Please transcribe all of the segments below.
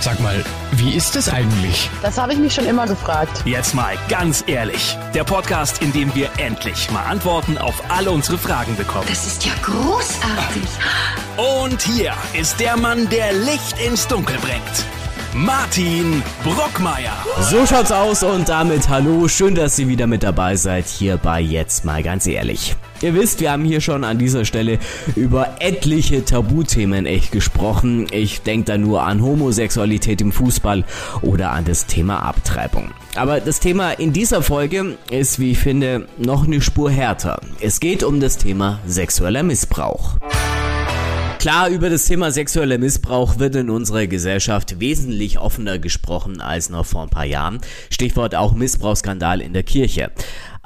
Sag mal, wie ist es eigentlich? Das habe ich mich schon immer gefragt. Jetzt mal ganz ehrlich. Der Podcast, in dem wir endlich mal Antworten auf alle unsere Fragen bekommen. Das ist ja großartig. Und hier ist der Mann, der Licht ins Dunkel bringt. Martin Brockmeier. So schaut's aus und damit hallo, schön, dass ihr wieder mit dabei seid hier bei Jetzt mal ganz ehrlich. Ihr wisst, wir haben hier schon an dieser Stelle über etliche Tabuthemen echt gesprochen. Ich denke da nur an Homosexualität im Fußball oder an das Thema Abtreibung. Aber das Thema in dieser Folge ist, wie ich finde, noch eine Spur härter. Es geht um das Thema sexueller Missbrauch. Klar, über das Thema sexueller Missbrauch wird in unserer Gesellschaft wesentlich offener gesprochen als noch vor ein paar Jahren. Stichwort auch Missbrauchsskandal in der Kirche.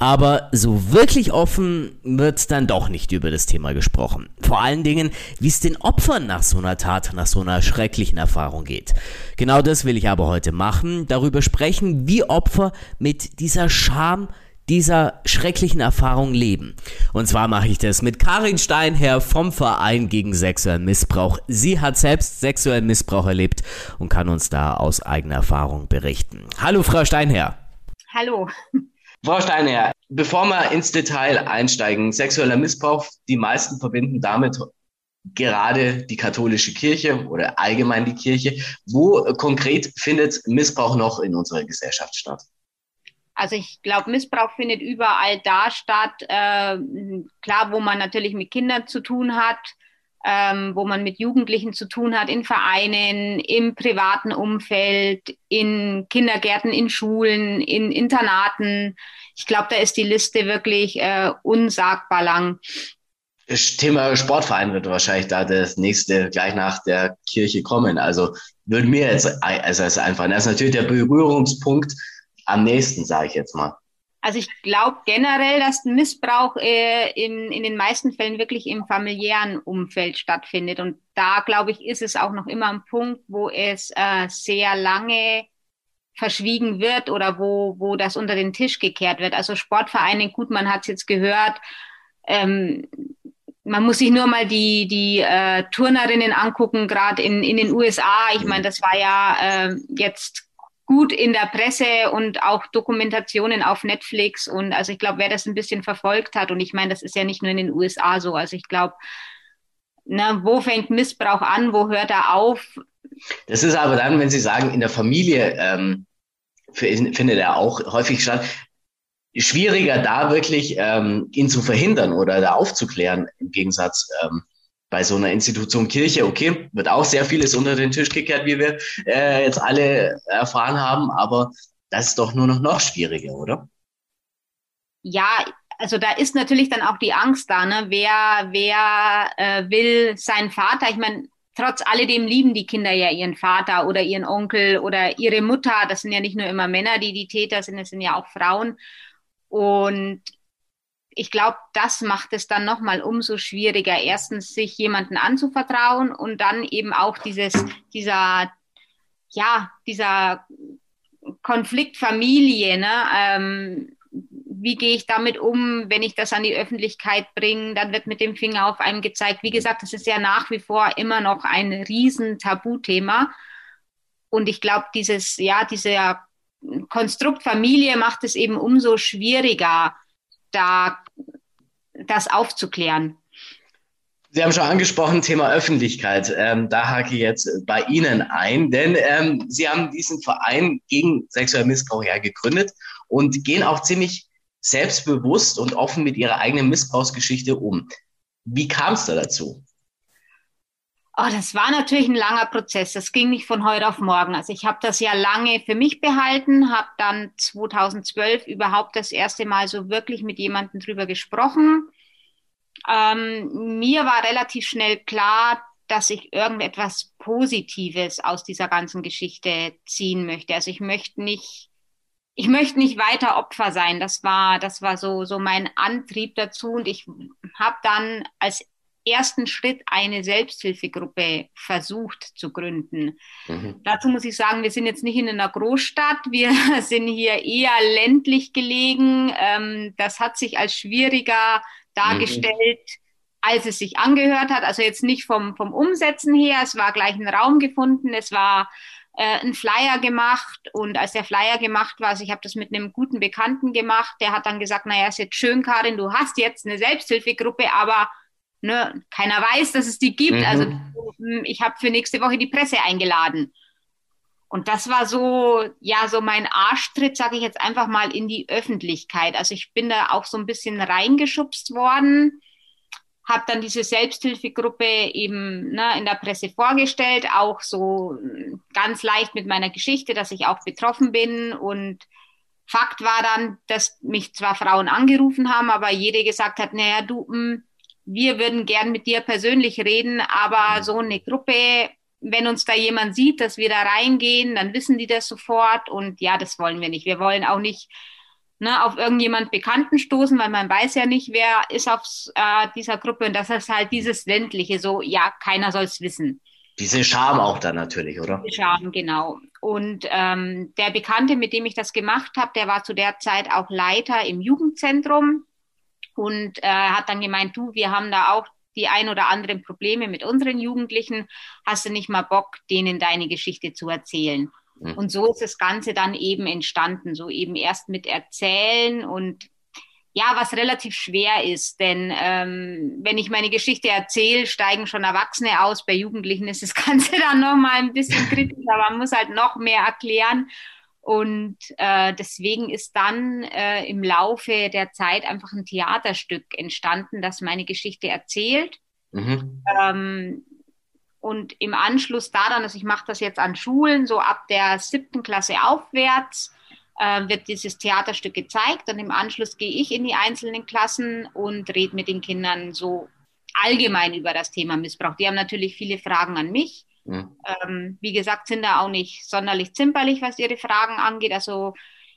Aber so wirklich offen wird dann doch nicht über das Thema gesprochen. Vor allen Dingen, wie es den Opfern nach so einer Tat, nach so einer schrecklichen Erfahrung geht. Genau das will ich aber heute machen. Darüber sprechen, wie Opfer mit dieser Scham, dieser schrecklichen Erfahrung leben. Und zwar mache ich das mit Karin Steinherr vom Verein gegen sexuellen Missbrauch. Sie hat selbst sexuellen Missbrauch erlebt und kann uns da aus eigener Erfahrung berichten. Hallo, Frau Steinherr. Hallo. Frau Steinherr, bevor wir ins Detail einsteigen, sexueller Missbrauch, die meisten verbinden damit gerade die katholische Kirche oder allgemein die Kirche. Wo konkret findet Missbrauch noch in unserer Gesellschaft statt? Also ich glaube, Missbrauch findet überall da statt. Äh, klar, wo man natürlich mit Kindern zu tun hat, ähm, wo man mit Jugendlichen zu tun hat, in Vereinen, im privaten Umfeld, in Kindergärten, in Schulen, in Internaten. Ich glaube, da ist die Liste wirklich äh, unsagbar lang. Thema Sportverein wird wahrscheinlich da das nächste gleich nach der Kirche kommen. Also würde mir jetzt also als einfallen. Das ist natürlich der Berührungspunkt am nächsten, sage ich jetzt mal. Also ich glaube generell, dass Missbrauch äh, in, in den meisten Fällen wirklich im familiären Umfeld stattfindet. Und da, glaube ich, ist es auch noch immer ein Punkt, wo es äh, sehr lange verschwiegen wird oder wo, wo das unter den Tisch gekehrt wird. Also Sportvereine, gut, man hat es jetzt gehört, ähm, man muss sich nur mal die, die äh, Turnerinnen angucken, gerade in, in den USA. Ich meine, das war ja äh, jetzt gut in der Presse und auch Dokumentationen auf Netflix. Und also ich glaube, wer das ein bisschen verfolgt hat, und ich meine, das ist ja nicht nur in den USA so, also ich glaube, ne, wo fängt Missbrauch an, wo hört er auf? Das ist aber dann, wenn Sie sagen, in der Familie ähm, findet er auch häufig statt. Schwieriger da wirklich ähm, ihn zu verhindern oder da aufzuklären, im Gegensatz ähm, bei so einer Institution Kirche, okay, wird auch sehr vieles unter den Tisch gekehrt, wie wir äh, jetzt alle erfahren haben, aber das ist doch nur noch noch schwieriger, oder? Ja, also da ist natürlich dann auch die Angst da, ne? Wer, wer äh, will seinen Vater? Ich meine, trotz alledem lieben die Kinder ja ihren Vater oder ihren Onkel oder ihre Mutter. Das sind ja nicht nur immer Männer, die die Täter sind, es sind ja auch Frauen. Und ich glaube, das macht es dann nochmal umso schwieriger, erstens sich jemanden anzuvertrauen und dann eben auch dieses, dieser, ja, dieser Konflikt Familie, ne? Ähm, wie gehe ich damit um, wenn ich das an die Öffentlichkeit bringe? Dann wird mit dem Finger auf einem gezeigt. Wie gesagt, das ist ja nach wie vor immer noch ein riesen Tabuthema. Und ich glaube, dieses, ja, dieser Konstrukt Familie macht es eben umso schwieriger, da das aufzuklären. Sie haben schon angesprochen, Thema Öffentlichkeit. Ähm, da hake ich jetzt bei Ihnen ein, denn ähm, Sie haben diesen Verein gegen sexuellen Missbrauch ja gegründet und gehen auch ziemlich selbstbewusst und offen mit Ihrer eigenen Missbrauchsgeschichte um. Wie kam es da dazu? Oh, das war natürlich ein langer Prozess. Das ging nicht von heute auf morgen. Also ich habe das ja lange für mich behalten, habe dann 2012 überhaupt das erste Mal so wirklich mit jemandem drüber gesprochen. Ähm, mir war relativ schnell klar, dass ich irgendetwas Positives aus dieser ganzen Geschichte ziehen möchte. Also ich möchte nicht, ich möchte nicht weiter Opfer sein. Das war, das war so, so mein Antrieb dazu. Und ich habe dann als ersten Schritt eine Selbsthilfegruppe versucht zu gründen. Mhm. Dazu muss ich sagen, wir sind jetzt nicht in einer Großstadt, wir sind hier eher ländlich gelegen. Ähm, das hat sich als schwieriger dargestellt, mhm. als es sich angehört hat. Also jetzt nicht vom, vom Umsetzen her, es war gleich ein Raum gefunden, es war äh, einen Flyer gemacht und als der Flyer gemacht war, also ich habe das mit einem guten Bekannten gemacht, der hat dann gesagt, naja, ist jetzt schön, Karin, du hast jetzt eine Selbsthilfegruppe, aber ne, keiner weiß, dass es die gibt. Mhm. Also hm, ich habe für nächste Woche die Presse eingeladen. Und das war so, ja, so mein Arschtritt, sage ich jetzt einfach mal, in die Öffentlichkeit. Also ich bin da auch so ein bisschen reingeschubst worden habe dann diese Selbsthilfegruppe eben ne, in der Presse vorgestellt, auch so ganz leicht mit meiner Geschichte, dass ich auch betroffen bin. Und Fakt war dann, dass mich zwar Frauen angerufen haben, aber jede gesagt hat, naja, du, mh, hm, wir würden gern mit dir persönlich reden, aber mhm. so eine Gruppe, wenn uns da jemand sieht, dass wir da reingehen, dann wissen die das sofort. Und ja, das wollen wir nicht. Wir wollen auch nicht ne, auf irgendjemand Bekannten stoßen, weil man weiß ja nicht, wer ist auf äh, dieser Gruppe und das ist halt dieses ländliche, so ja, keiner soll es wissen. Diese Scham auch dann natürlich, oder? Diese Scham, genau. Und ähm, der Bekannte, mit dem ich das gemacht habe, der war zu der Zeit auch Leiter im Jugendzentrum und äh, hat dann gemeint, du, wir haben da auch die ein oder anderen Probleme mit unseren Jugendlichen. Hast du nicht mal Bock, denen deine Geschichte zu erzählen? Mhm. Und so ist das Ganze dann eben entstanden, so eben erst mit Erzählen und ja, was relativ schwer ist, denn ähm, wenn ich meine Geschichte erzähle, steigen schon Erwachsene aus. Bei Jugendlichen ist das Ganze dann nochmal ein bisschen kritisch, aber man muss halt noch mehr erklären. Und äh, deswegen ist dann äh, im Laufe der Zeit einfach ein Theaterstück entstanden, das meine Geschichte erzählt. Mhm. Ähm, und im Anschluss daran, also ich mache das jetzt an Schulen, so ab der siebten Klasse aufwärts, äh, wird dieses Theaterstück gezeigt. Und im Anschluss gehe ich in die einzelnen Klassen und rede mit den Kindern so allgemein über das Thema Missbrauch. Die haben natürlich viele Fragen an mich. Mhm. Ähm, wie gesagt, sind da auch nicht sonderlich zimperlich, was ihre Fragen angeht. Also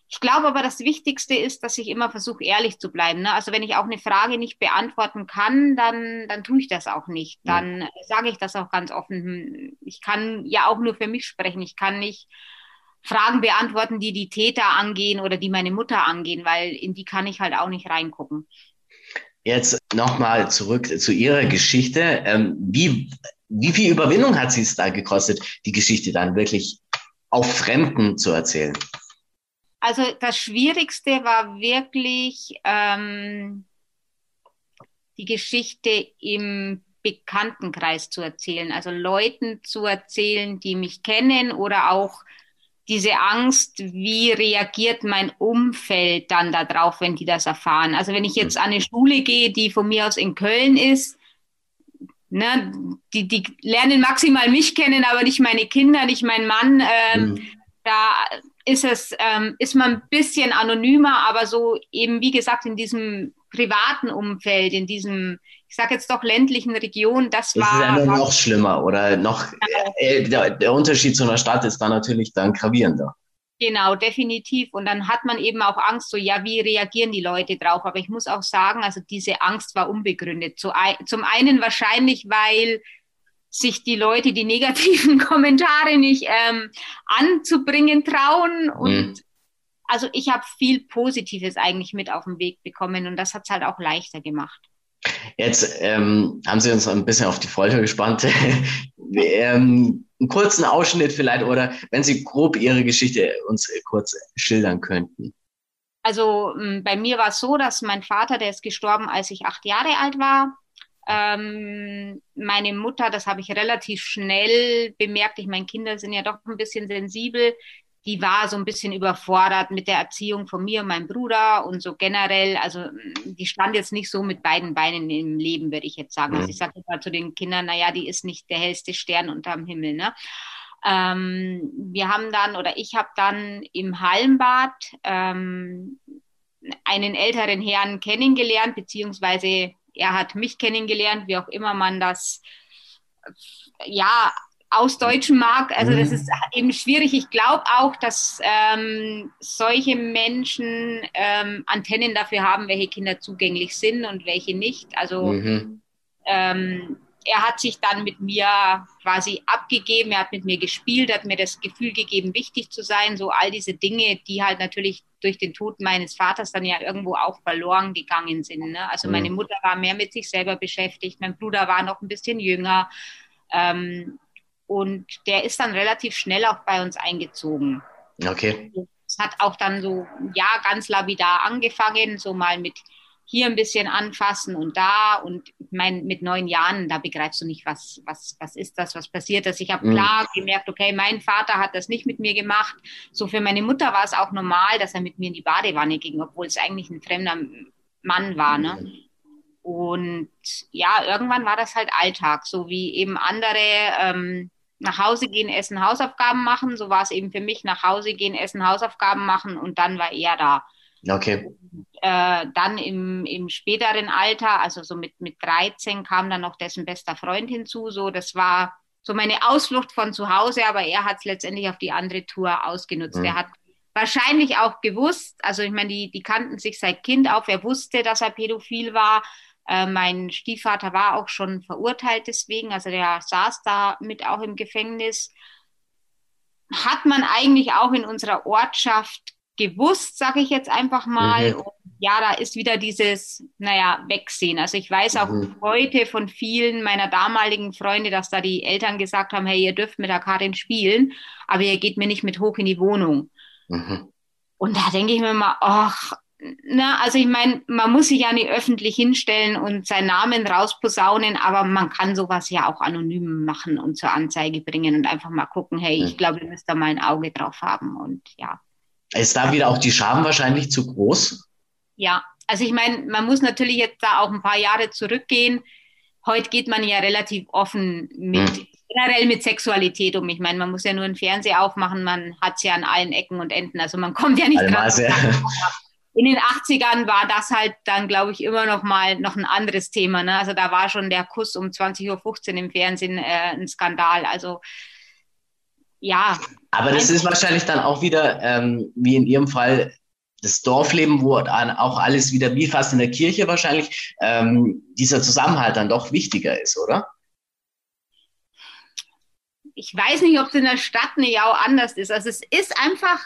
ich glaube aber, das Wichtigste ist, dass ich immer versuche, ehrlich zu bleiben. Ne? Also wenn ich auch eine Frage nicht beantworten kann, dann, dann tue ich das auch nicht. Dann ja. sage ich das auch ganz offen. Hm, ich kann ja auch nur für mich sprechen. Ich kann nicht Fragen beantworten, die die Täter angehen oder die meine Mutter angehen, weil in die kann ich halt auch nicht reingucken. Jetzt nochmal zurück zu Ihrer Geschichte. Ähm, wie, wie viel Überwindung hat Sie es da gekostet, die Geschichte dann wirklich auf Fremden zu erzählen? Also das Schwierigste war wirklich ähm, die Geschichte im Bekanntenkreis zu erzählen, also Leuten zu erzählen, die mich kennen oder auch diese Angst, wie reagiert mein Umfeld dann darauf, wenn die das erfahren. Also wenn ich jetzt an eine Schule gehe, die von mir aus in Köln ist, ne, die, die lernen maximal mich kennen, aber nicht meine Kinder, nicht mein Mann. Ähm, mhm. Da ist es, ähm, ist man ein bisschen anonymer, aber so eben, wie gesagt, in diesem privaten Umfeld, in diesem, ich sage jetzt doch ländlichen Region, das, das war. Das ist ja noch schlimmer oder noch, genau. äh, der, der Unterschied zu einer Stadt ist da natürlich dann gravierender. Genau, definitiv. Und dann hat man eben auch Angst, so, ja, wie reagieren die Leute drauf? Aber ich muss auch sagen, also diese Angst war unbegründet. Zum einen wahrscheinlich, weil sich die Leute die negativen Kommentare nicht ähm, anzubringen trauen. Und mhm. also ich habe viel Positives eigentlich mit auf den Weg bekommen und das hat es halt auch leichter gemacht. Jetzt ähm, haben Sie uns ein bisschen auf die Folter gespannt. ähm, einen kurzen Ausschnitt vielleicht oder wenn Sie grob Ihre Geschichte uns kurz schildern könnten. Also bei mir war es so, dass mein Vater, der ist gestorben, als ich acht Jahre alt war. Ähm, meine Mutter, das habe ich relativ schnell bemerkt. Ich meine, Kinder sind ja doch ein bisschen sensibel. Die war so ein bisschen überfordert mit der Erziehung von mir und meinem Bruder und so generell. Also die stand jetzt nicht so mit beiden Beinen im Leben, würde ich jetzt sagen. Also mhm. Also ich sage immer zu den Kindern, naja, die ist nicht der hellste Stern unterm Himmel. Ne? Ähm, wir haben dann oder ich habe dann im Hallenbad ähm, einen älteren Herrn kennengelernt, beziehungsweise er hat mich kennengelernt, wie auch immer man das ja ausdeutschen mag. Also das mhm. ist eben schwierig. Ich glaube auch, dass ähm, solche Menschen ähm, Antennen dafür haben, welche Kinder zugänglich sind und welche nicht. Also mhm. ähm, er hat sich dann mit mir quasi abgegeben, er hat mit mir gespielt, hat mir das Gefühl gegeben, wichtig zu sein. So all diese Dinge, die halt natürlich durch den Tod meines Vaters dann ja irgendwo auch verloren gegangen sind. Ne? Also meine mhm. Mutter war mehr mit sich selber beschäftigt, mein Bruder war noch ein bisschen jünger. Ähm, und der ist dann relativ schnell auch bei uns eingezogen. Okay. Es hat auch dann so, ja, ganz lapidar angefangen, so mal mit hier ein bisschen anfassen und da. Und ich meine, mit neun Jahren, da begreifst du nicht, was, was, was ist das, was passiert das. Ich habe mhm. klar gemerkt, okay, mein Vater hat das nicht mit mir gemacht. So für meine Mutter war es auch normal, dass er mit mir in die Badewanne ging, obwohl es eigentlich ein fremder Mann war. Ne? Mhm. Und ja, irgendwann war das halt Alltag, so wie eben andere ähm, nach Hause gehen, essen, Hausaufgaben machen. So war es eben für mich, nach Hause gehen, essen, Hausaufgaben machen und dann war er da. Okay. Und, äh, dann im, im späteren Alter, also so mit, mit 13, kam dann noch dessen bester Freund hinzu. So, das war so meine Ausflucht von zu Hause, aber er hat es letztendlich auf die andere Tour ausgenutzt. Mhm. Er hat wahrscheinlich auch gewusst, also ich meine, die, die kannten sich seit Kind auf, er wusste, dass er pädophil war. Äh, mein Stiefvater war auch schon verurteilt deswegen, also der saß da mit auch im Gefängnis. Hat man eigentlich auch in unserer Ortschaft gewusst, sage ich jetzt einfach mal. Mhm. Ja, da ist wieder dieses, naja, Wegsehen. Also ich weiß auch mhm. heute von vielen meiner damaligen Freunde, dass da die Eltern gesagt haben, hey, ihr dürft mit der Karin spielen, aber ihr geht mir nicht mit hoch in die Wohnung. Mhm. Und da denke ich mir mal, ach, na, also ich meine, man muss sich ja nicht öffentlich hinstellen und seinen Namen rausposaunen, aber man kann sowas ja auch anonym machen und zur Anzeige bringen und einfach mal gucken, hey, ich glaube, ihr müsst da mal ein Auge drauf haben und ja. Ist da wieder auch die Scham wahrscheinlich zu groß? Ja, also ich meine, man muss natürlich jetzt da auch ein paar Jahre zurückgehen. Heute geht man ja relativ offen mit, hm. generell mit Sexualität um. Ich meine, man muss ja nur einen Fernseher aufmachen, man hat es ja an allen Ecken und Enden. Also man kommt ja nicht dran. In den 80ern war das halt dann, glaube ich, immer noch mal noch ein anderes Thema. Ne? Also da war schon der Kuss um 20.15 Uhr im Fernsehen äh, ein Skandal. Also ja. Aber das ist wahrscheinlich dann auch wieder, ähm, wie in Ihrem Fall, das Dorfleben, wo auch alles wieder wie fast in der Kirche wahrscheinlich ähm, dieser Zusammenhalt dann doch wichtiger ist, oder? Ich weiß nicht, ob es in der Stadt nicht auch anders ist. Also es ist einfach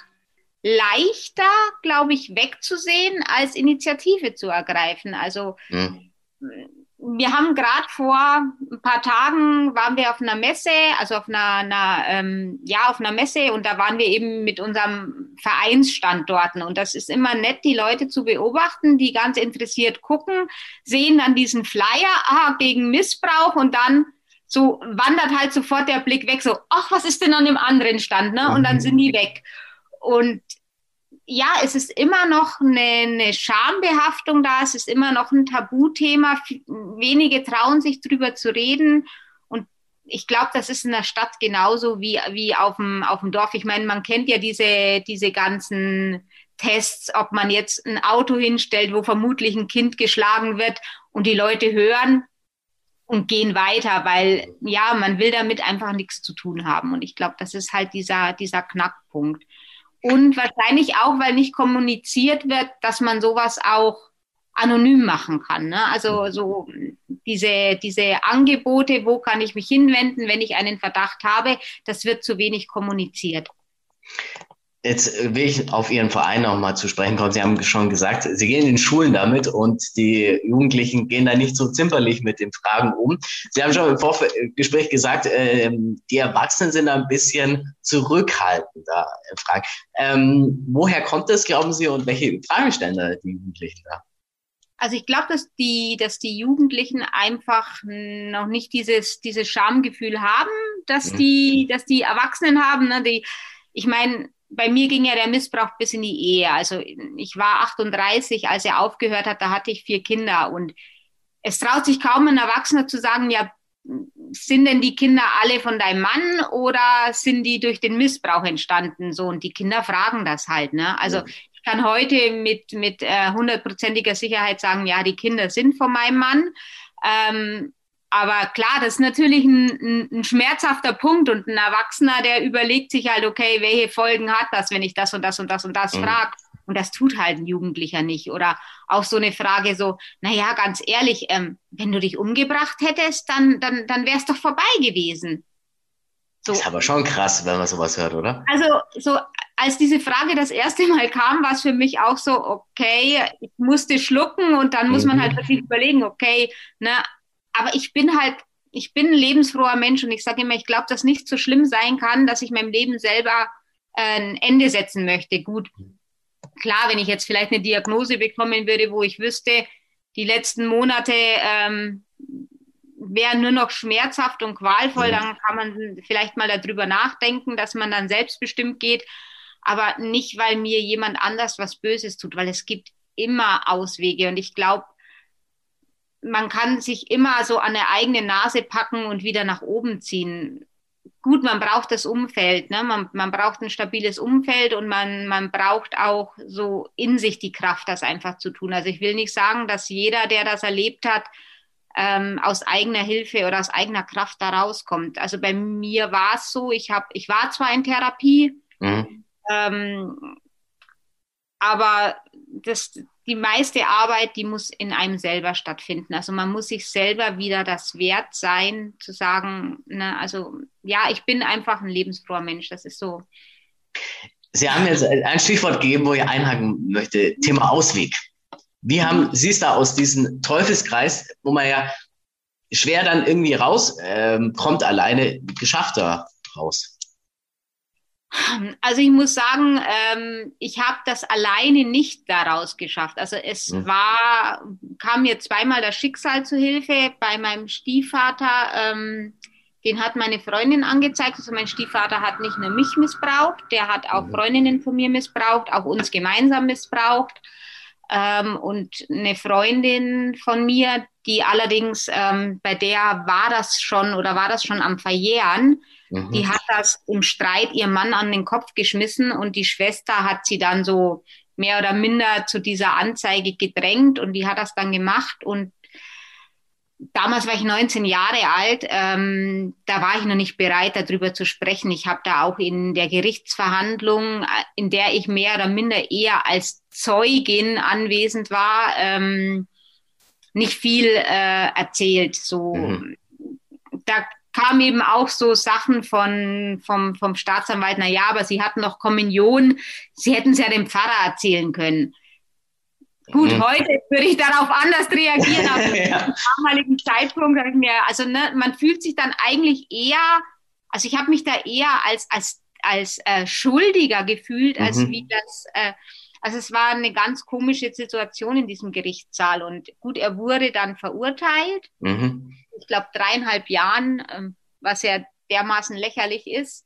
leichter, glaube ich, wegzusehen, als Initiative zu ergreifen. Also hm wir haben gerade vor ein paar Tagen waren wir auf einer Messe, also auf einer, einer ähm, ja auf einer Messe und da waren wir eben mit unserem Vereinsstand dort und das ist immer nett, die Leute zu beobachten, die ganz interessiert gucken, sehen dann diesen Flyer, ah gegen Missbrauch und dann so wandert halt sofort der Blick weg, so ach was ist denn an dem anderen Stand, ne? Und dann sind die weg und ja, es ist immer noch eine, eine Schambehaftung da, es ist immer noch ein Tabuthema. Wenige trauen sich drüber zu reden. Und ich glaube, das ist in der Stadt genauso wie, wie auf, dem, auf dem Dorf. Ich meine, man kennt ja diese, diese ganzen Tests, ob man jetzt ein Auto hinstellt, wo vermutlich ein Kind geschlagen wird und die Leute hören und gehen weiter, weil ja, man will damit einfach nichts zu tun haben. Und ich glaube, das ist halt dieser, dieser Knackpunkt. Und wahrscheinlich auch, weil nicht kommuniziert wird, dass man sowas auch anonym machen kann. Ne? Also so diese, diese Angebote, wo kann ich mich hinwenden, wenn ich einen Verdacht habe, das wird zu wenig kommuniziert. Jetzt will ich auf Ihren Verein noch mal zu sprechen kommen. Sie haben schon gesagt, Sie gehen in Schulen damit und die Jugendlichen gehen da nicht so zimperlich mit den Fragen um. Sie haben schon im Vorgespräch gesagt, äh, die Erwachsenen sind ein bisschen zurückhaltender. Fragen. Ähm, woher kommt das, glauben Sie, und welche Fragen stellen da die Jugendlichen da? Also ich glaube, dass die, dass die Jugendlichen einfach noch nicht dieses, dieses Schamgefühl haben, dass mhm. die, dass die Erwachsenen haben. Ne? Die, ich meine, bei mir ging ja der Missbrauch bis in die Ehe. Also ich war 38, als er aufgehört hat, da hatte ich vier Kinder und es traut sich kaum ein Erwachsener zu sagen, ja, sind denn die Kinder alle von deinem Mann oder sind die durch den Missbrauch entstanden? So, und die Kinder fragen das halt, ne? Also, ich kann heute mit, mit äh, hundertprozentiger Sicherheit sagen, ja, die Kinder sind von meinem Mann. Ähm, aber klar, das ist natürlich ein, ein, ein, schmerzhafter Punkt und ein Erwachsener, der überlegt sich halt, okay, welche Folgen hat das, wenn ich das und das und das und das mhm. frage? Und das tut halt ein Jugendlicher nicht. Oder auch so eine Frage so, naja, ganz ehrlich, ähm, wenn du dich umgebracht hättest, dann, dann, dann wäre es doch vorbei gewesen. So. Das ist aber schon krass, wenn man sowas hört, oder? Also, so, als diese Frage das erste Mal kam, war es für mich auch so, okay, ich musste schlucken und dann muss mhm. man halt wirklich überlegen, okay, ne, aber ich bin halt ich bin ein lebensfroher Mensch und ich sage immer, ich glaube, dass nicht so schlimm sein kann, dass ich meinem Leben selber äh, ein Ende setzen möchte. Gut, klar, wenn ich jetzt vielleicht eine Diagnose bekommen würde, wo ich wüsste, die letzten Monate ähm, wären nur noch schmerzhaft und qualvoll, dann kann man vielleicht mal darüber nachdenken, dass man dann selbstbestimmt geht, aber nicht, weil mir jemand anders was Böses tut, weil es gibt immer Auswege. Und ich glaube, man kann sich immer so an der eigene Nase packen und wieder nach oben ziehen. Gut, man braucht das Umfeld, ne? man, man braucht ein stabiles Umfeld und man, man braucht auch so in sich die Kraft, das einfach zu tun. Also ich will nicht sagen, dass jeder, der das erlebt hat, ähm, aus eigener Hilfe oder aus eigener Kraft da rauskommt. Also bei mir war es so, ich, hab, ich war zwar in Therapie, mhm. ähm, aber das, die meiste Arbeit, die muss in einem selber stattfinden. Also man muss sich selber wieder das wert sein, zu sagen, ne, also ja, ich bin einfach ein lebensfroher Mensch. Das ist so. Sie haben jetzt ein Stichwort gegeben, wo ich einhaken möchte. Thema Ausweg. Wie haben Sie es da aus diesem Teufelskreis, wo man ja schwer dann irgendwie raus ähm, kommt, alleine geschafft da raus? Also ich muss sagen, ähm, ich habe das alleine nicht daraus geschafft. Also es mhm. war, kam mir zweimal das Schicksal zu Hilfe bei meinem Stiefvater. Ähm, den hat meine Freundin angezeigt. Also mein Stiefvater hat nicht nur mich missbraucht, der hat auch mhm. Freundinnen von mir missbraucht, auch uns gemeinsam missbraucht. Ähm, und eine Freundin von mir, die allerdings, ähm, bei der war das schon oder war das schon am Verjähren, mhm. die hat das im Streit ihrem Mann an den Kopf geschmissen und die Schwester hat sie dann so mehr oder minder zu dieser Anzeige gedrängt und die hat das dann gemacht und damals war ich 19 Jahre alt, ähm, da war ich noch nicht bereit, darüber zu sprechen. Ich habe da auch in der Gerichtsverhandlung, in der ich mehr oder minder eher als Zeugin anwesend war, ähm, nicht viel äh, erzählt. So, mhm. da kamen eben auch so Sachen von, vom, vom Staatsanwalt, na ja, aber sie hatten noch Kommunion, sie hätten es ja dem Pfarrer erzählen können. Gut, mhm. heute würde ich darauf anders reagieren, aber ja. zum damaligen Zeitpunkt habe ich mir, also ne, man fühlt sich dann eigentlich eher, also ich habe mich da eher als, als, als äh, Schuldiger gefühlt, als mhm. wie das, äh, also es war eine ganz komische Situation in diesem Gerichtssaal und gut, er wurde dann verurteilt, mhm. Ich glaube dreieinhalb Jahren, äh, was ja dermaßen lächerlich ist.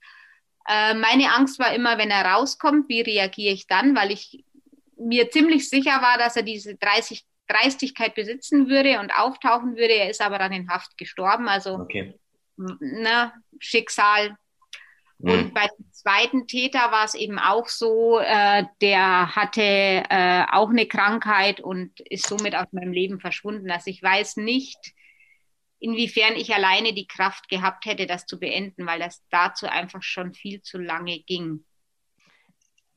Äh, meine Angst war immer, wenn er rauskommt, wie reagiere ich dann, weil ich mir ziemlich sicher war, dass er diese 30, Dreistigkeit besitzen würde und auftauchen würde. Er ist aber dann in Haft gestorben. Also okay. ne, Schicksal. Mhm. Und bei dem zweiten Täter war es eben auch so, äh, der hatte äh, auch eine Krankheit und ist somit aus meinem Leben verschwunden. Also ich weiß nicht, inwiefern ich alleine die Kraft gehabt hätte, das zu beenden, weil das dazu einfach schon viel zu lange ging.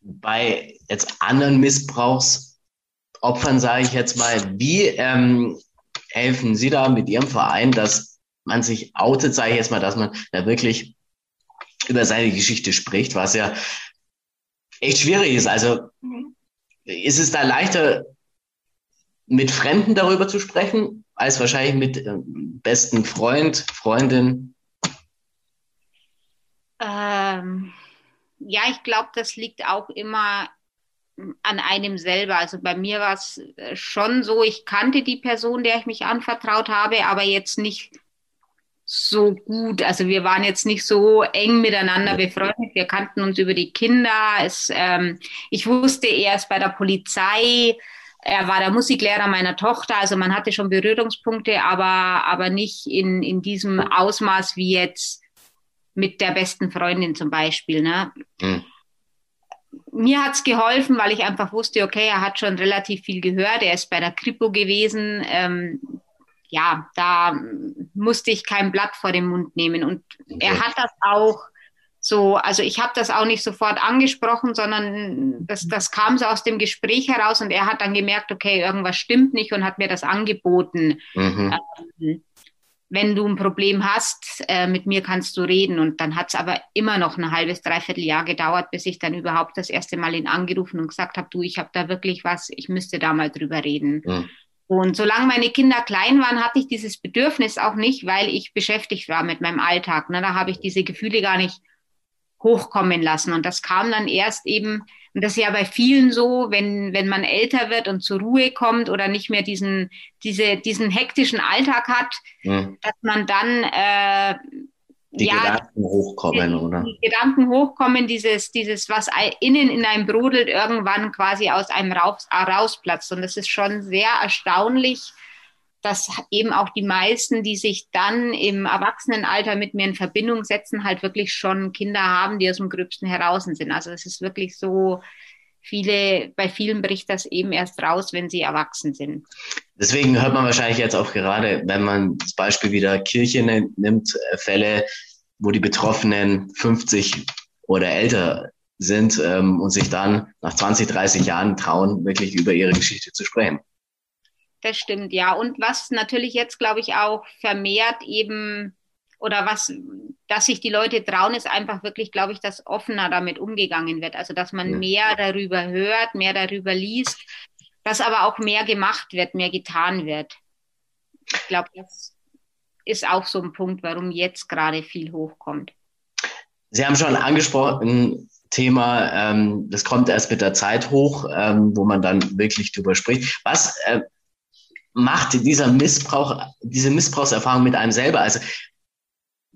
Bei jetzt anderen Missbrauchsopfern, sage ich jetzt mal, wie ähm, helfen Sie da mit Ihrem Verein, dass man sich outet, sage ich jetzt mal, dass man da wirklich über seine Geschichte spricht, was ja echt schwierig ist. Also ist es da leichter, mit Fremden darüber zu sprechen, als wahrscheinlich mit ähm, besten Freund, Freundin? Ähm, ja, ich glaube, das liegt auch immer an einem selber. Also bei mir war es äh, schon so, ich kannte die Person, der ich mich anvertraut habe, aber jetzt nicht so gut. Also wir waren jetzt nicht so eng miteinander befreundet. Wir kannten uns über die Kinder. Es, ähm, ich wusste, er ist bei der Polizei. Er war der Musiklehrer meiner Tochter. Also man hatte schon Berührungspunkte, aber, aber nicht in, in diesem Ausmaß wie jetzt mit der besten Freundin zum Beispiel. Ne? Mhm. Mir hat's geholfen, weil ich einfach wusste, okay, er hat schon relativ viel gehört, er ist bei der Kripo gewesen. Ähm, ja, da musste ich kein Blatt vor den Mund nehmen. Und okay. er hat das auch so, also ich habe das auch nicht sofort angesprochen, sondern das, das kam so aus dem Gespräch heraus und er hat dann gemerkt, okay, irgendwas stimmt nicht und hat mir das angeboten. Mhm. Ähm, wenn du ein Problem hast, äh, mit mir kannst du reden. Und dann hat es aber immer noch ein halbes, dreiviertel Jahr gedauert, bis ich dann überhaupt das erste Mal ihn angerufen und gesagt habe, du, ich habe da wirklich was, ich müsste da mal drüber reden. Mhm. Und solange meine Kinder klein waren, hatte ich dieses Bedürfnis auch nicht, weil ich beschäftigt war mit meinem Alltag. Ne? Da habe ich diese Gefühle gar nicht hochkommen lassen. Und das kam dann erst eben, und das ist ja bei vielen so, wenn, wenn man älter wird und zur Ruhe kommt oder nicht mehr diesen, diese, diesen hektischen Alltag hat, mhm. dass man dann äh, die ja, Gedanken hochkommen, die, oder? Die Gedanken hochkommen, dieses, dieses, was innen in einem brodelt, irgendwann quasi aus einem raus, rausplatzt. Und das ist schon sehr erstaunlich, dass eben auch die meisten, die sich dann im Erwachsenenalter mit mir in Verbindung setzen, halt wirklich schon Kinder haben, die aus dem Gröbsten heraus sind. Also es ist wirklich so, viele, bei vielen bricht das eben erst raus, wenn sie erwachsen sind. Deswegen hört man wahrscheinlich jetzt auch gerade, wenn man das Beispiel wieder Kirche nimmt, äh, Fälle, wo die Betroffenen 50 oder älter sind ähm, und sich dann nach 20, 30 Jahren trauen, wirklich über ihre Geschichte zu sprechen. Das stimmt, ja. Und was natürlich jetzt, glaube ich, auch vermehrt eben oder was, dass sich die Leute trauen, ist einfach wirklich, glaube ich, dass offener damit umgegangen wird. Also, dass man ja. mehr darüber hört, mehr darüber liest, dass aber auch mehr gemacht wird, mehr getan wird. Ich glaube, das ist auch so ein Punkt, warum jetzt gerade viel hochkommt. Sie haben schon angesprochen, Thema, ähm, das kommt erst mit der Zeit hoch, ähm, wo man dann wirklich drüber spricht. Was äh, macht dieser Missbrauch, diese Missbrauchserfahrung mit einem selber? Also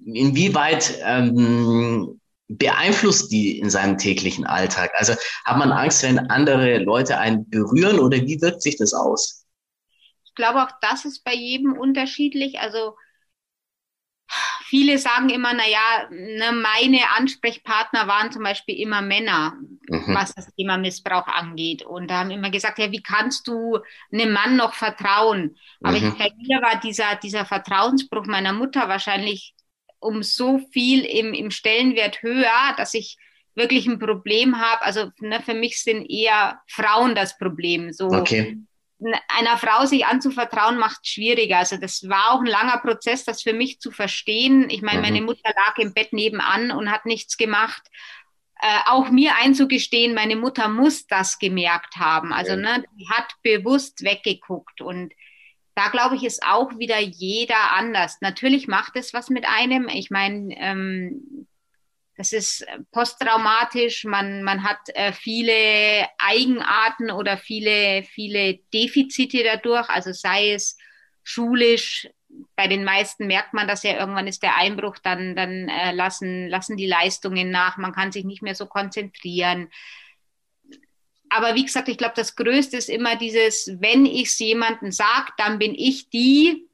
inwieweit ähm, beeinflusst die in seinem täglichen Alltag? Also hat man Angst, wenn andere Leute einen berühren oder wie wirkt sich das aus? Ich glaube, auch das ist bei jedem unterschiedlich. Also viele sagen immer, na ja, ne, meine Ansprechpartner waren zum Beispiel immer Männer, mhm. was das Thema Missbrauch angeht. Und da haben immer gesagt, ja, wie kannst du einem Mann noch vertrauen? Aber mhm. ich, bei mir war dieser, dieser Vertrauensbruch meiner Mutter wahrscheinlich um so viel im, im Stellenwert höher, dass ich wirklich ein Problem habe. Also ne, für mich sind eher Frauen das Problem. So okay. Einer Frau sich anzuvertrauen macht schwieriger. Also das war auch ein langer Prozess, das für mich zu verstehen. Ich meine, mhm. meine Mutter lag im Bett nebenan und hat nichts gemacht. Äh, auch mir einzugestehen, meine Mutter muss das gemerkt haben. Also ne, die hat bewusst weggeguckt und da glaube ich, ist auch wieder jeder anders. Natürlich macht es was mit einem. Ich meine, ähm, das ist posttraumatisch, man, man hat äh, viele Eigenarten oder viele, viele Defizite dadurch, also sei es schulisch, bei den meisten merkt man das ja, irgendwann ist der Einbruch, dann, dann äh, lassen, lassen die Leistungen nach, man kann sich nicht mehr so konzentrieren. Aber wie gesagt, ich glaube, das Größte ist immer dieses, wenn ich es jemandem sage, dann bin ich die,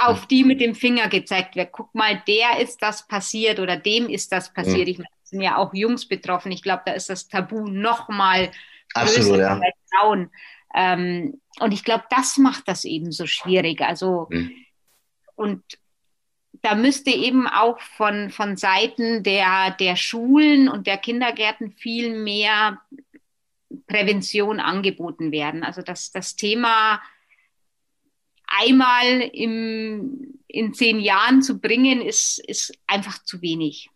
auf die mit dem Finger gezeigt wird. Guck mal, der ist das passiert oder dem ist das passiert. Ich meine, es sind ja auch Jungs betroffen. Ich glaube, da ist das Tabu noch mal größer ja. bei Frauen. Ähm, und ich glaube, das macht das eben so schwierig. Also, mhm. und da müsste eben auch von, von Seiten der, der Schulen und der Kindergärten viel mehr Prävention angeboten werden. Also dass das Thema einmal im, in zehn Jahren zu bringen, ist, ist einfach zu wenig.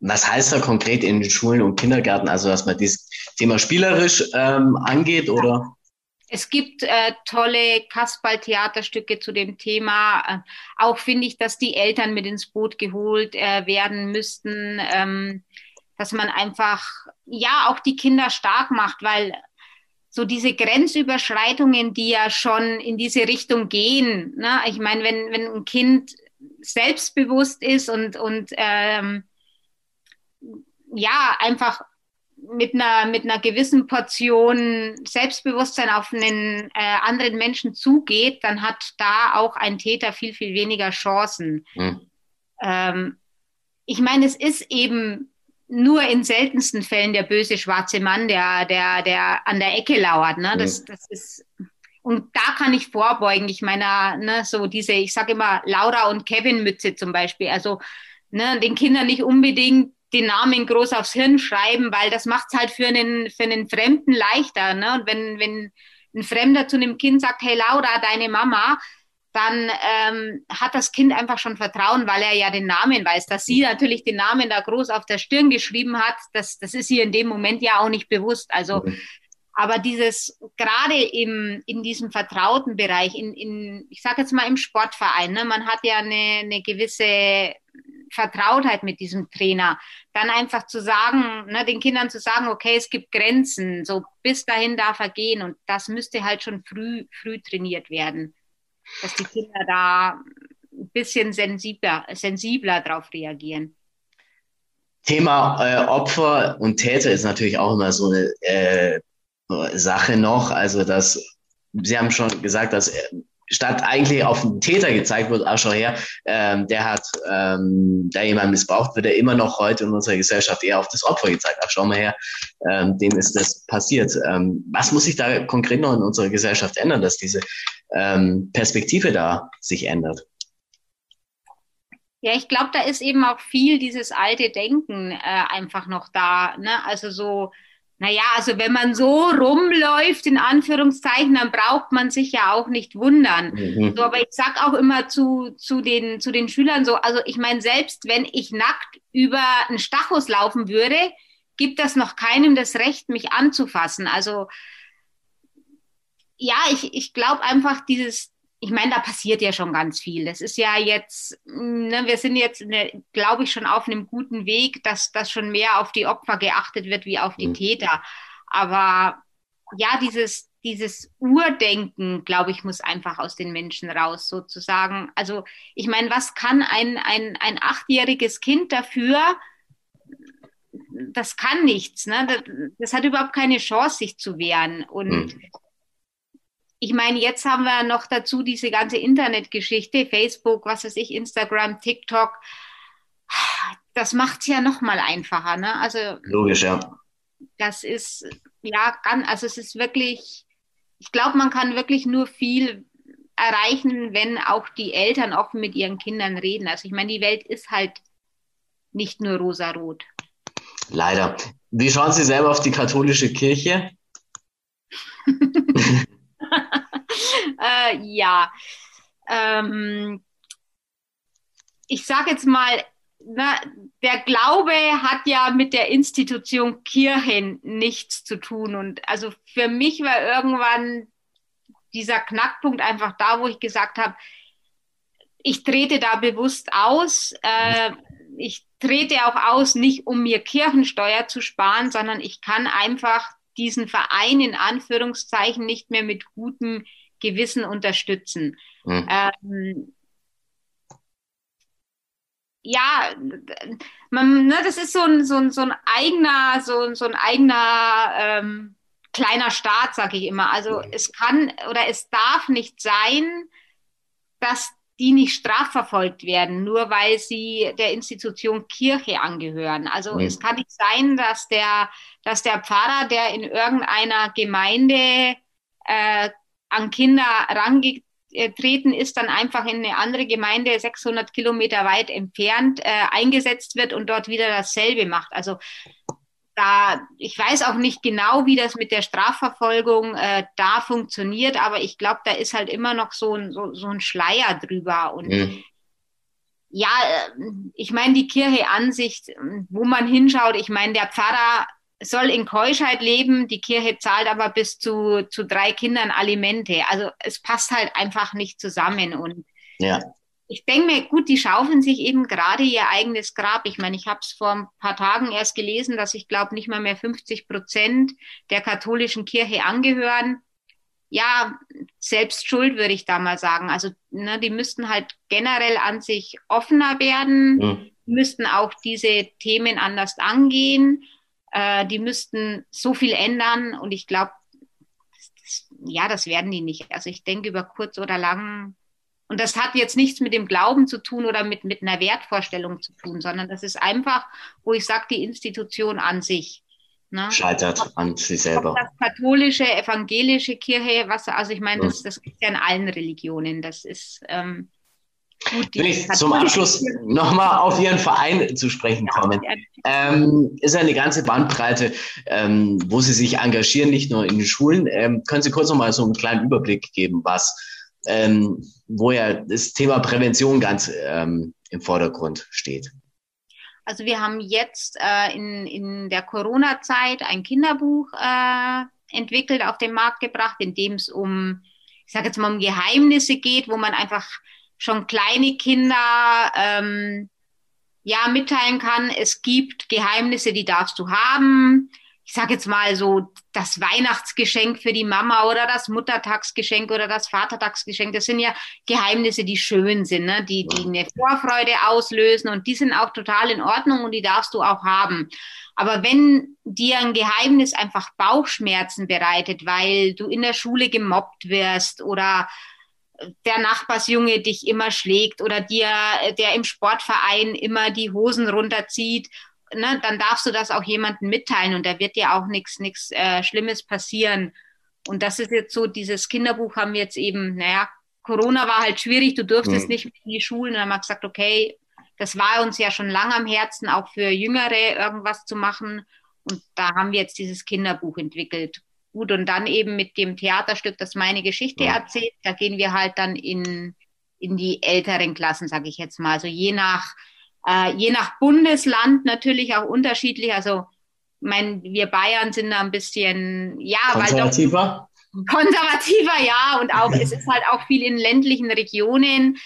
Was heißt da konkret in den Schulen und Kindergärten, also dass man dieses Thema spielerisch ähm, angeht oder? Es gibt äh, tolle Kasperl-Theaterstücke zu dem Thema. Äh, auch finde ich, dass die Eltern mit ins Boot geholt äh, werden müssten. Ähm, dass man einfach, ja, auch die Kinder stark macht, weil so diese Grenzüberschreitungen, die ja schon in diese Richtung gehen, ne? ich meine, wenn, wenn ein Kind selbstbewusst ist und, und ähm, ja, einfach mit einer, mit einer gewissen Portion Selbstbewusstsein auf einen äh, anderen Menschen zugeht, dann hat da auch ein Täter viel, viel weniger Chancen. Mhm. Ähm, ich meine, es ist eben nur in seltensten Fällen der böse schwarze Mann, der, der, der an der Ecke lauert. Ne? Das, das ist, und da kann ich vorbeugen. Ich meine, ne, so diese, ich sage immer Laura und Kevin Mütze zum Beispiel. Also ne, den Kindern nicht unbedingt den Namen groß aufs Hirn schreiben, weil das macht es halt für einen, für einen Fremden leichter. Ne? Und wenn, wenn ein Fremder zu einem Kind sagt, hey Laura, deine Mama, dann ähm, hat das Kind einfach schon Vertrauen, weil er ja den Namen weiß. Dass sie natürlich den Namen da groß auf der Stirn geschrieben hat, das, das ist ihr in dem Moment ja auch nicht bewusst. Also Aber dieses, gerade im, in diesem vertrauten Bereich, in, in ich sage jetzt mal im Sportverein, ne, man hat ja eine, eine gewisse Vertrautheit mit diesem Trainer, dann einfach zu sagen, ne, den Kindern zu sagen, okay, es gibt Grenzen, so bis dahin darf er gehen und das müsste halt schon früh, früh trainiert werden, dass die Kinder da ein bisschen sensibler, sensibler darauf reagieren. Thema äh, Opfer und Täter ist natürlich auch immer so eine äh, Sache noch. Also, dass Sie haben schon gesagt, dass äh, statt eigentlich auf den Täter gezeigt wird, auch schon her, ähm, der hat ähm, da jemand missbraucht, wird er immer noch heute in unserer Gesellschaft eher auf das Opfer gezeigt. Ach, schau mal her, ähm, dem ist das passiert. Ähm, was muss sich da konkret noch in unserer Gesellschaft ändern, dass diese ähm, Perspektive da sich ändert? Ja, ich glaube, da ist eben auch viel dieses alte Denken äh, einfach noch da. Ne? Also so, naja, also wenn man so rumläuft, in Anführungszeichen, dann braucht man sich ja auch nicht wundern. Mhm. So, aber ich sag auch immer zu, zu, den, zu den Schülern so, also ich meine, selbst wenn ich nackt über einen Stachus laufen würde, gibt das noch keinem das Recht, mich anzufassen. Also ja, ich, ich glaube einfach dieses, ich meine, da passiert ja schon ganz viel. Das ist ja jetzt, ne, wir sind jetzt, ne, glaube ich, schon auf einem guten Weg, dass, dass schon mehr auf die Opfer geachtet wird wie auf die mhm. Täter. Aber ja, dieses, dieses Urdenken, glaube ich, muss einfach aus den Menschen raus, sozusagen. Also, ich meine, was kann ein, ein, ein achtjähriges Kind dafür? Das kann nichts, ne? Das, das hat überhaupt keine Chance, sich zu wehren. Und mhm ich meine, jetzt haben wir noch dazu diese ganze Internetgeschichte, Facebook, was weiß ich, Instagram, TikTok. Das macht es ja noch mal einfacher, ne? Also logisch, ja. Das ist ja ganz, also es ist wirklich, ich glaube, man kann wirklich nur viel erreichen, wenn auch die Eltern offen mit ihren Kindern reden. Also ich meine, die Welt ist halt nicht nur rosarot. Leider. Wie schauen Sie selber auf die katholische Kirche? äh, ja. Ähm, ich sage jetzt mal, na, der Glaube hat ja mit der Institution Kirche nichts zu tun. Und also für mich war irgendwann dieser Knackpunkt einfach da, wo ich gesagt habe, ich trete da bewusst aus. Äh, ich trete auch aus, nicht um mir Kirchensteuer zu sparen, sondern ich kann einfach diesen Verein in Anführungszeichen nicht mehr mit gutem Gewissen unterstützen. Mhm. Ähm, ja, man, ne, das ist so ein, so ein, so ein eigener, so, so ein eigener ähm, kleiner Staat, sage ich immer. Also mhm. es kann oder es darf nicht sein, dass die nicht strafverfolgt werden, nur weil sie der Institution Kirche angehören. Also mhm. es kann nicht sein, dass der, dass der Pfarrer, der in irgendeiner Gemeinde äh, an Kinder rangetreten ist, dann einfach in eine andere Gemeinde 600 Kilometer weit entfernt äh, eingesetzt wird und dort wieder dasselbe macht. Also da, ich weiß auch nicht genau, wie das mit der Strafverfolgung äh, da funktioniert, aber ich glaube, da ist halt immer noch so ein, so, so ein Schleier drüber. Und mhm. ja, äh, ich meine, die Kirche an sich, wo man hinschaut, ich meine, der Pfarrer soll in Keuschheit leben, die Kirche zahlt aber bis zu, zu drei Kindern Alimente. Also es passt halt einfach nicht zusammen. Und ja ich denke mir, gut, die schaufeln sich eben gerade ihr eigenes Grab. Ich meine, ich habe es vor ein paar Tagen erst gelesen, dass ich glaube, nicht mal mehr 50 Prozent der katholischen Kirche angehören. Ja, selbst schuld, würde ich da mal sagen. Also, ne, die müssten halt generell an sich offener werden, mhm. müssten auch diese Themen anders angehen. Äh, die müssten so viel ändern und ich glaube, ja, das werden die nicht. Also ich denke, über kurz oder lang und das hat jetzt nichts mit dem Glauben zu tun oder mit, mit einer Wertvorstellung zu tun, sondern das ist einfach, wo ich sage, die Institution an sich. Ne? Scheitert an sich selber. Das katholische, evangelische Kirche, was, also ich meine, das, das gibt ja in allen Religionen. Das ist ähm, gut. Wenn ich zum Abschluss nochmal auf Ihren Verein zu sprechen kommen. Ähm, ist eine ganze Bandbreite, ähm, wo Sie sich engagieren, nicht nur in den Schulen. Ähm, können Sie kurz nochmal so einen kleinen Überblick geben, was ähm, wo ja das Thema Prävention ganz ähm, im Vordergrund steht. Also wir haben jetzt äh, in, in der Corona-Zeit ein Kinderbuch äh, entwickelt, auf den Markt gebracht, in dem es um, ich sage jetzt mal, um Geheimnisse geht, wo man einfach schon kleine Kinder ähm, ja mitteilen kann, es gibt Geheimnisse, die darfst du haben. Ich sage jetzt mal so, das Weihnachtsgeschenk für die Mama oder das Muttertagsgeschenk oder das Vatertagsgeschenk, das sind ja Geheimnisse, die schön sind, ne? die, die eine Vorfreude auslösen und die sind auch total in Ordnung und die darfst du auch haben. Aber wenn dir ein Geheimnis einfach Bauchschmerzen bereitet, weil du in der Schule gemobbt wirst oder der Nachbarsjunge dich immer schlägt oder dir der im Sportverein immer die Hosen runterzieht, ne, dann darfst du das auch jemandem mitteilen und da wird dir auch nichts nichts äh, Schlimmes passieren. Und das ist jetzt so, dieses Kinderbuch haben wir jetzt eben, naja, Corona war halt schwierig, du durftest mhm. nicht in die Schulen. Und dann haben wir gesagt, okay, das war uns ja schon lange am Herzen, auch für Jüngere irgendwas zu machen. Und da haben wir jetzt dieses Kinderbuch entwickelt. Gut, und dann eben mit dem Theaterstück, das meine Geschichte ja. erzählt, da gehen wir halt dann in, in die älteren Klassen, sage ich jetzt mal. Also je nach, äh, je nach Bundesland natürlich auch unterschiedlich. Also mein, wir Bayern sind da ein bisschen, ja, konservativer. Weil doch, konservativer, ja, und auch es ist halt auch viel in ländlichen Regionen.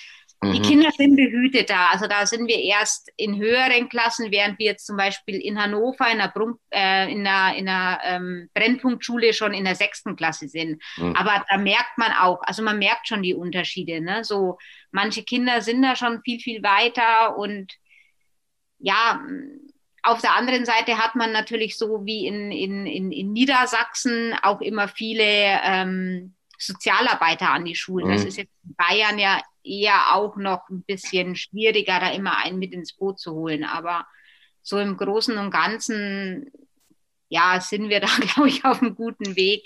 Die mhm. Kinder sind behüteter. Also da sind wir erst in höheren Klassen, während wir jetzt zum Beispiel in Hannover in einer, Brun äh, in einer, in einer ähm, Brennpunktschule schon in der sechsten Klasse sind. Mhm. Aber da merkt man auch, also man merkt schon die Unterschiede. Ne? So manche Kinder sind da schon viel, viel weiter und ja, auf der anderen Seite hat man natürlich so wie in, in, in, in Niedersachsen auch immer viele ähm, Sozialarbeiter an die Schulen. Mhm. Das ist jetzt in Bayern ja eher auch noch ein bisschen schwieriger, da immer einen mit ins Boot zu holen. Aber so im Großen und Ganzen, ja, sind wir da, glaube ich, auf einem guten Weg.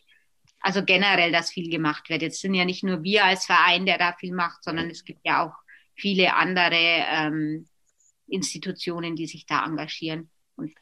Also generell, dass viel gemacht wird. Jetzt sind ja nicht nur wir als Verein, der da viel macht, sondern es gibt ja auch viele andere ähm, Institutionen, die sich da engagieren. Und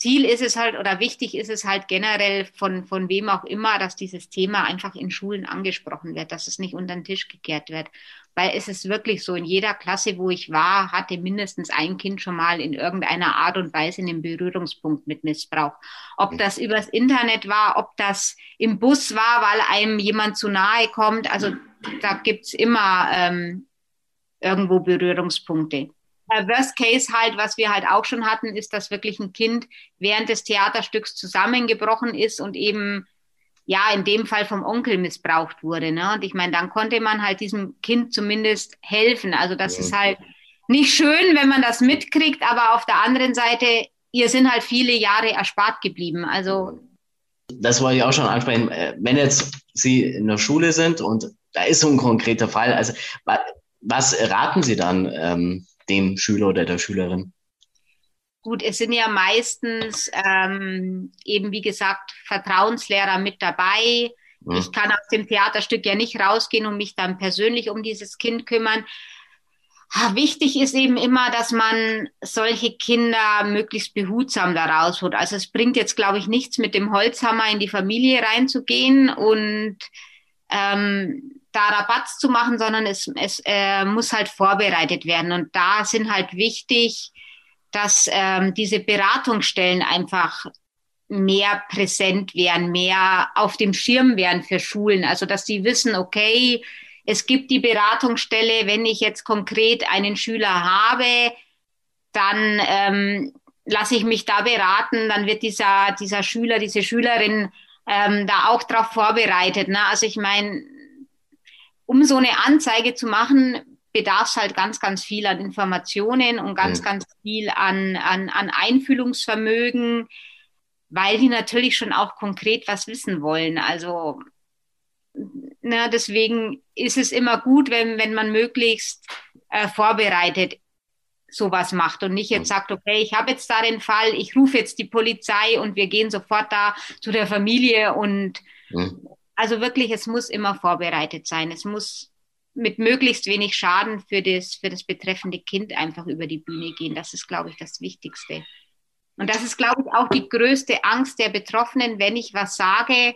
Ziel ist es halt oder wichtig ist es halt generell von, von wem auch immer, dass dieses Thema einfach in Schulen angesprochen wird, dass es nicht unter den Tisch gekehrt wird. Weil es ist wirklich so, in jeder Klasse, wo ich war, hatte mindestens ein Kind schon mal in irgendeiner Art und Weise einen Berührungspunkt mit Missbrauch. Ob das übers Internet war, ob das im Bus war, weil einem jemand zu nahe kommt. Also da gibt's immer ähm, irgendwo Berührungspunkte. Worst Case halt, was wir halt auch schon hatten, ist, dass wirklich ein Kind während des Theaterstücks zusammengebrochen ist und eben ja in dem Fall vom Onkel missbraucht wurde. Ne? Und ich meine, dann konnte man halt diesem Kind zumindest helfen. Also das ja. ist halt nicht schön, wenn man das mitkriegt, aber auf der anderen Seite, ihr sind halt viele Jahre erspart geblieben. Also das wollte ich auch schon ansprechen. Äh, wenn jetzt Sie in der Schule sind und da ist so ein konkreter Fall, also was raten Sie dann? Ähm, dem Schüler oder der Schülerin? Gut, es sind ja meistens ähm, eben, wie gesagt, Vertrauenslehrer mit dabei. Mhm. Ich kann aus dem Theaterstück ja nicht rausgehen und mich dann persönlich um dieses Kind kümmern. Wichtig ist eben immer, dass man solche Kinder möglichst behutsam da rausholt. Also es bringt jetzt, glaube ich, nichts mit dem Holzhammer in die Familie reinzugehen und ähm, da Rabatz zu machen, sondern es, es äh, muss halt vorbereitet werden. Und da sind halt wichtig, dass ähm, diese Beratungsstellen einfach mehr präsent wären, mehr auf dem Schirm wären für Schulen. Also dass sie wissen, okay, es gibt die Beratungsstelle, wenn ich jetzt konkret einen Schüler habe, dann ähm, lasse ich mich da beraten, dann wird dieser, dieser Schüler, diese Schülerin ähm, da auch darauf vorbereitet. Ne? Also ich meine, um so eine Anzeige zu machen, bedarf es halt ganz, ganz viel an Informationen und ganz, mhm. ganz viel an, an, an Einfühlungsvermögen, weil die natürlich schon auch konkret was wissen wollen. Also na, deswegen ist es immer gut, wenn, wenn man möglichst äh, vorbereitet sowas macht und nicht jetzt mhm. sagt, okay, ich habe jetzt da den Fall, ich rufe jetzt die Polizei und wir gehen sofort da zu der Familie und mhm. Also wirklich, es muss immer vorbereitet sein. Es muss mit möglichst wenig Schaden für das, für das betreffende Kind einfach über die Bühne gehen. Das ist, glaube ich, das Wichtigste. Und das ist, glaube ich, auch die größte Angst der Betroffenen. Wenn ich was sage,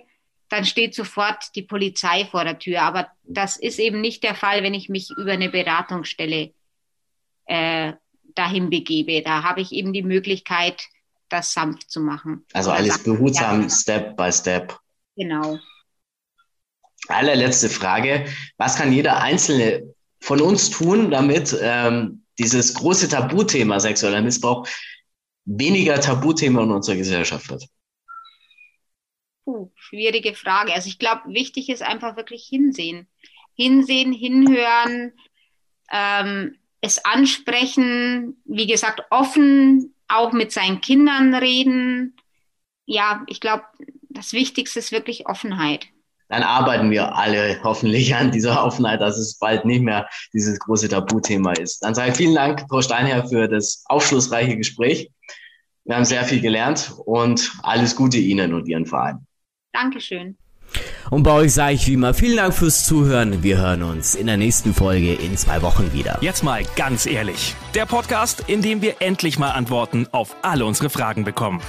dann steht sofort die Polizei vor der Tür. Aber das ist eben nicht der Fall, wenn ich mich über eine Beratungsstelle äh, dahin begebe. Da habe ich eben die Möglichkeit, das sanft zu machen. Also alles behutsam, Ja, Step by Step. genau. Allerletzte Frage. Was kann jeder Einzelne von uns tun, damit ähm, dieses große Tabuthema sexueller Missbrauch weniger Tabuthema in unserer Gesellschaft wird? Puh, schwierige Frage. Also ich glaube, wichtig ist einfach wirklich hinsehen. Hinsehen, hinhören, ähm, es ansprechen, wie gesagt, offen auch mit seinen Kindern reden. Ja, ich glaube, das Wichtigste ist wirklich Offenheit. Dann arbeiten wir alle hoffentlich an dieser Offenheit, dass es bald nicht mehr dieses große Tabuthema ist. Dann sage ich vielen Dank, Frau Steinherr, für das aufschlussreiche Gespräch. Wir haben sehr viel gelernt und alles Gute Ihnen und Ihren Verein. Dankeschön. Und bei euch sage ich wie immer vielen Dank fürs Zuhören. Wir hören uns in der nächsten Folge in zwei Wochen wieder. Jetzt mal ganz ehrlich. Der Podcast, in dem wir endlich mal Antworten auf alle unsere Fragen bekommen.